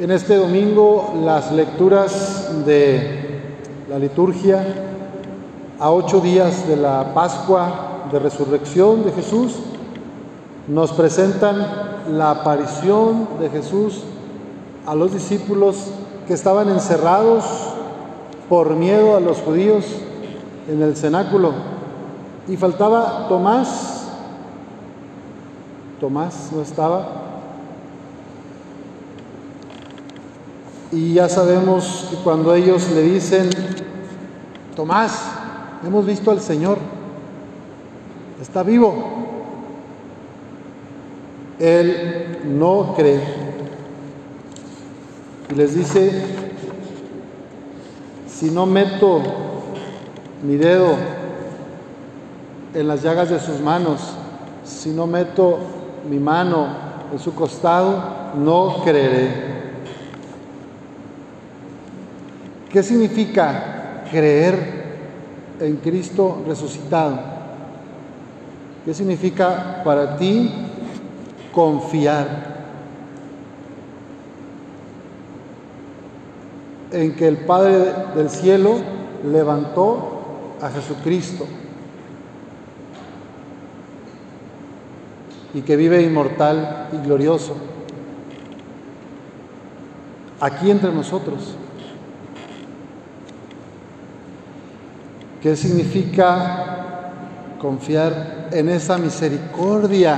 En este domingo las lecturas de la liturgia a ocho días de la Pascua de Resurrección de Jesús nos presentan la aparición de Jesús a los discípulos que estaban encerrados por miedo a los judíos en el cenáculo. Y faltaba Tomás. Tomás no estaba. Y ya sabemos que cuando ellos le dicen, Tomás, hemos visto al Señor, está vivo. Él no cree. Y les dice, si no meto mi dedo en las llagas de sus manos, si no meto mi mano en su costado, no creeré. ¿Qué significa creer en Cristo resucitado? ¿Qué significa para ti confiar en que el Padre del cielo levantó a Jesucristo y que vive inmortal y glorioso aquí entre nosotros? ¿Qué significa confiar en esa misericordia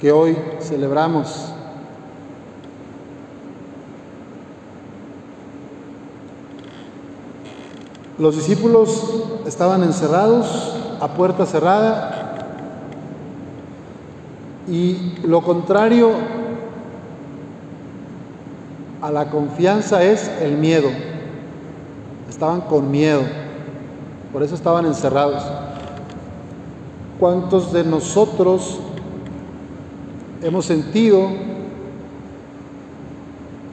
que hoy celebramos? Los discípulos estaban encerrados a puerta cerrada y lo contrario a la confianza es el miedo estaban con miedo, por eso estaban encerrados. ¿Cuántos de nosotros hemos sentido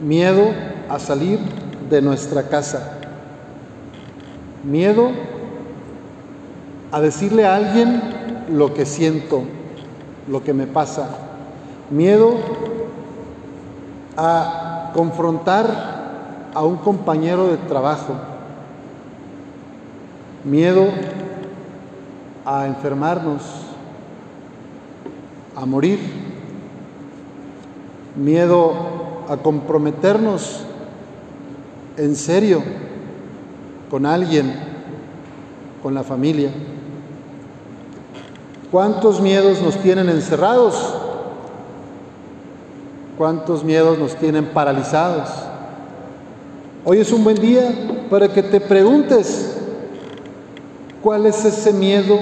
miedo a salir de nuestra casa? Miedo a decirle a alguien lo que siento, lo que me pasa. Miedo a confrontar a un compañero de trabajo miedo a enfermarnos, a morir, miedo a comprometernos en serio con alguien, con la familia. ¿Cuántos miedos nos tienen encerrados? ¿Cuántos miedos nos tienen paralizados? Hoy es un buen día para que te preguntes, ¿Cuál es ese miedo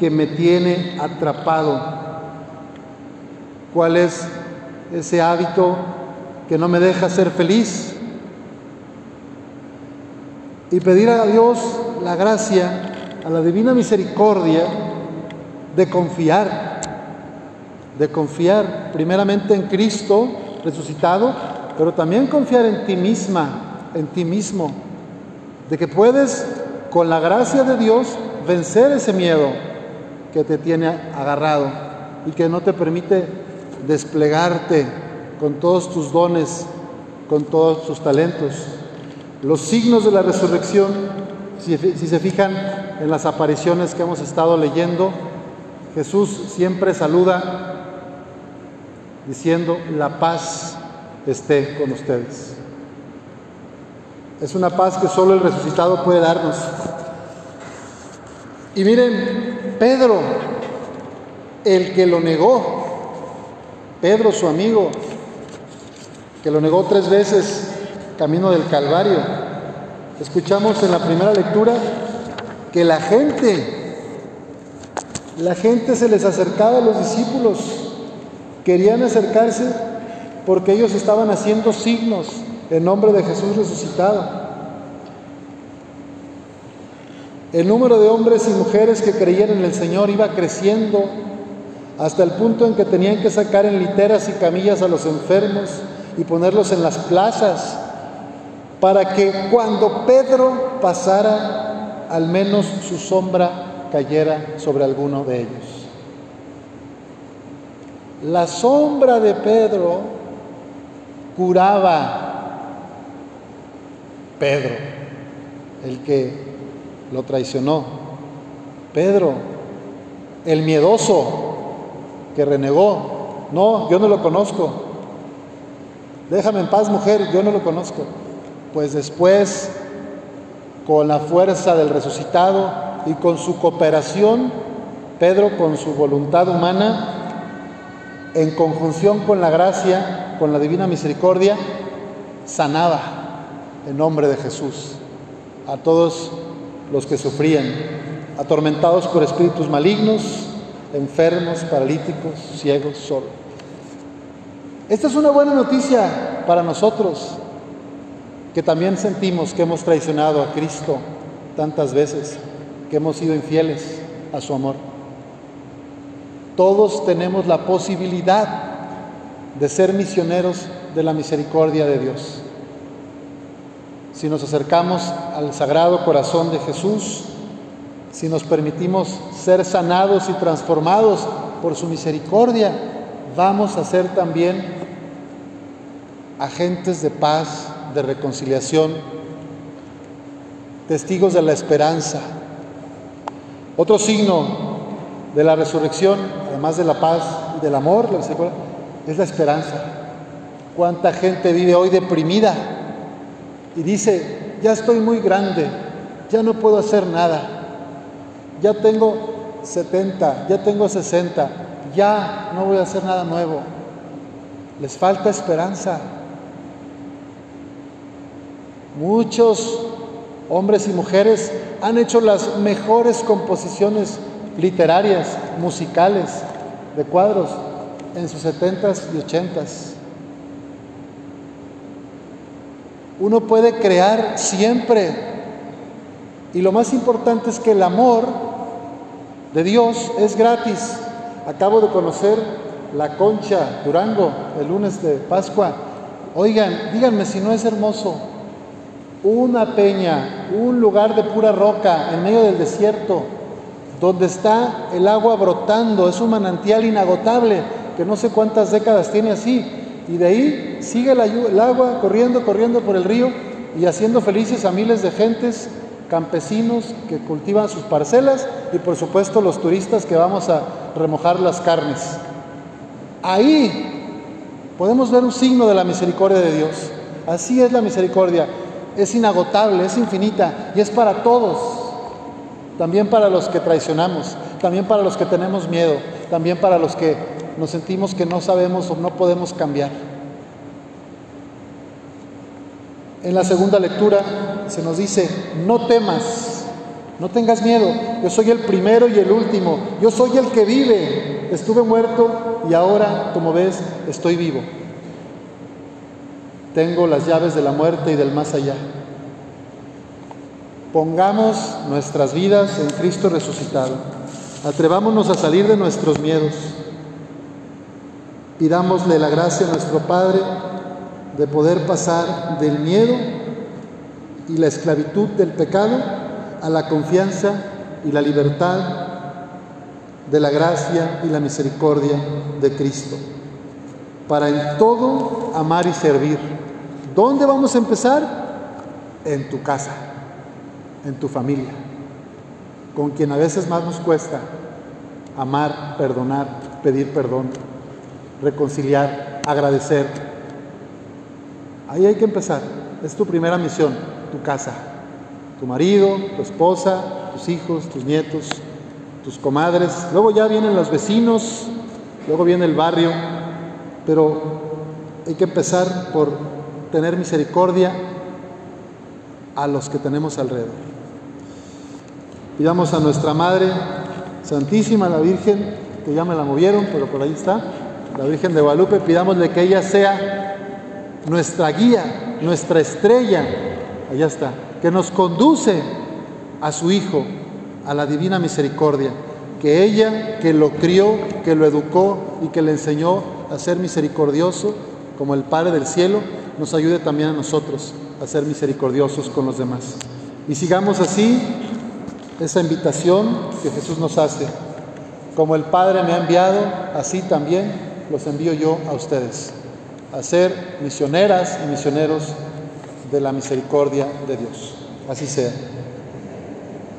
que me tiene atrapado? ¿Cuál es ese hábito que no me deja ser feliz? Y pedir a Dios la gracia, a la divina misericordia, de confiar, de confiar primeramente en Cristo resucitado, pero también confiar en ti misma, en ti mismo, de que puedes con la gracia de Dios, vencer ese miedo que te tiene agarrado y que no te permite desplegarte con todos tus dones, con todos tus talentos. Los signos de la resurrección, si, se fijan en las apariciones que hemos estado leyendo, Jesús siempre saluda diciendo, la paz esté con ustedes. Es una paz que solo el resucitado puede darnos. Y miren, Pedro, el que lo negó, Pedro su amigo, que lo negó tres veces camino del Calvario. Escuchamos en la primera lectura que la gente, la gente se les acercaba a los discípulos, querían acercarse porque ellos estaban haciendo signos en nombre de Jesús resucitado. El número de hombres y mujeres que creían en el Señor iba creciendo hasta el punto en que tenían que sacar en literas y camillas a los enfermos y ponerlos en las plazas para que cuando Pedro pasara, al menos su sombra cayera sobre alguno de ellos. La sombra de Pedro curaba. Pedro, el que lo traicionó. Pedro, el miedoso que renegó. No, yo no lo conozco. Déjame en paz, mujer, yo no lo conozco. Pues después, con la fuerza del resucitado y con su cooperación, Pedro con su voluntad humana, en conjunción con la gracia, con la divina misericordia, sanaba en nombre de Jesús a todos los que sufrían, atormentados por espíritus malignos, enfermos, paralíticos, ciegos, solos. Esta es una buena noticia para nosotros, que también sentimos que hemos traicionado a Cristo tantas veces, que hemos sido infieles a su amor. Todos tenemos la posibilidad de ser misioneros de la misericordia de Dios. Si nos acercamos al Sagrado Corazón de Jesús, si nos permitimos ser sanados y transformados por su misericordia, vamos a ser también agentes de paz, de reconciliación, testigos de la esperanza. Otro signo de la resurrección, además de la paz y del amor, es la esperanza. ¿Cuánta gente vive hoy deprimida y dice, ya estoy muy grande, ya no puedo hacer nada, ya tengo 70, ya tengo 60, ya no voy a hacer nada nuevo? Les falta esperanza. Muchos hombres y mujeres han hecho las mejores composiciones literarias, musicales, de cuadros en sus setentas y ochentas. Uno puede crear siempre. Y lo más importante es que el amor de Dios es gratis. Acabo de conocer la concha Durango el lunes de Pascua. Oigan, díganme si no es hermoso. Una peña, un lugar de pura roca en medio del desierto, donde está el agua brotando, es un manantial inagotable, que no sé cuántas décadas tiene así, y de ahí sigue el agua corriendo, corriendo por el río y haciendo felices a miles de gentes, campesinos que cultivan sus parcelas y por supuesto los turistas que vamos a remojar las carnes. Ahí podemos ver un signo de la misericordia de Dios. Así es la misericordia. Es inagotable, es infinita y es para todos también para los que traicionamos, también para los que tenemos miedo, también para los que nos sentimos que no sabemos o no podemos cambiar. En la segunda lectura se nos dice, no temas, no tengas miedo, yo soy el primero y el último, yo soy el que vive, estuve muerto y ahora, como ves, estoy vivo. Tengo las llaves de la muerte y del más allá. Pongamos nuestras vidas en Cristo resucitado. Atrevámonos a salir de nuestros miedos. Pidámosle la gracia a nuestro Padre de poder pasar del miedo y la esclavitud del pecado a la confianza y la libertad de la gracia y la misericordia de Cristo. Para en todo amar y servir. ¿Dónde vamos a empezar? En tu casa en tu familia, con quien a veces más nos cuesta amar, perdonar, pedir perdón, reconciliar, agradecer. Ahí hay que empezar. Es tu primera misión, tu casa, tu marido, tu esposa, tus hijos, tus nietos, tus comadres. Luego ya vienen los vecinos, luego viene el barrio, pero hay que empezar por tener misericordia a los que tenemos alrededor. Pidamos a nuestra Madre Santísima, la Virgen, que ya me la movieron, pero por ahí está, la Virgen de Guadalupe, pidámosle que ella sea nuestra guía, nuestra estrella, allá está, que nos conduce a su Hijo, a la divina misericordia, que ella, que lo crió, que lo educó y que le enseñó a ser misericordioso, como el Padre del cielo, nos ayude también a nosotros a ser misericordiosos con los demás. Y sigamos así esa invitación que Jesús nos hace. Como el Padre me ha enviado, así también los envío yo a ustedes. a ser misioneras y misioneros de la misericordia de Dios. Así sea.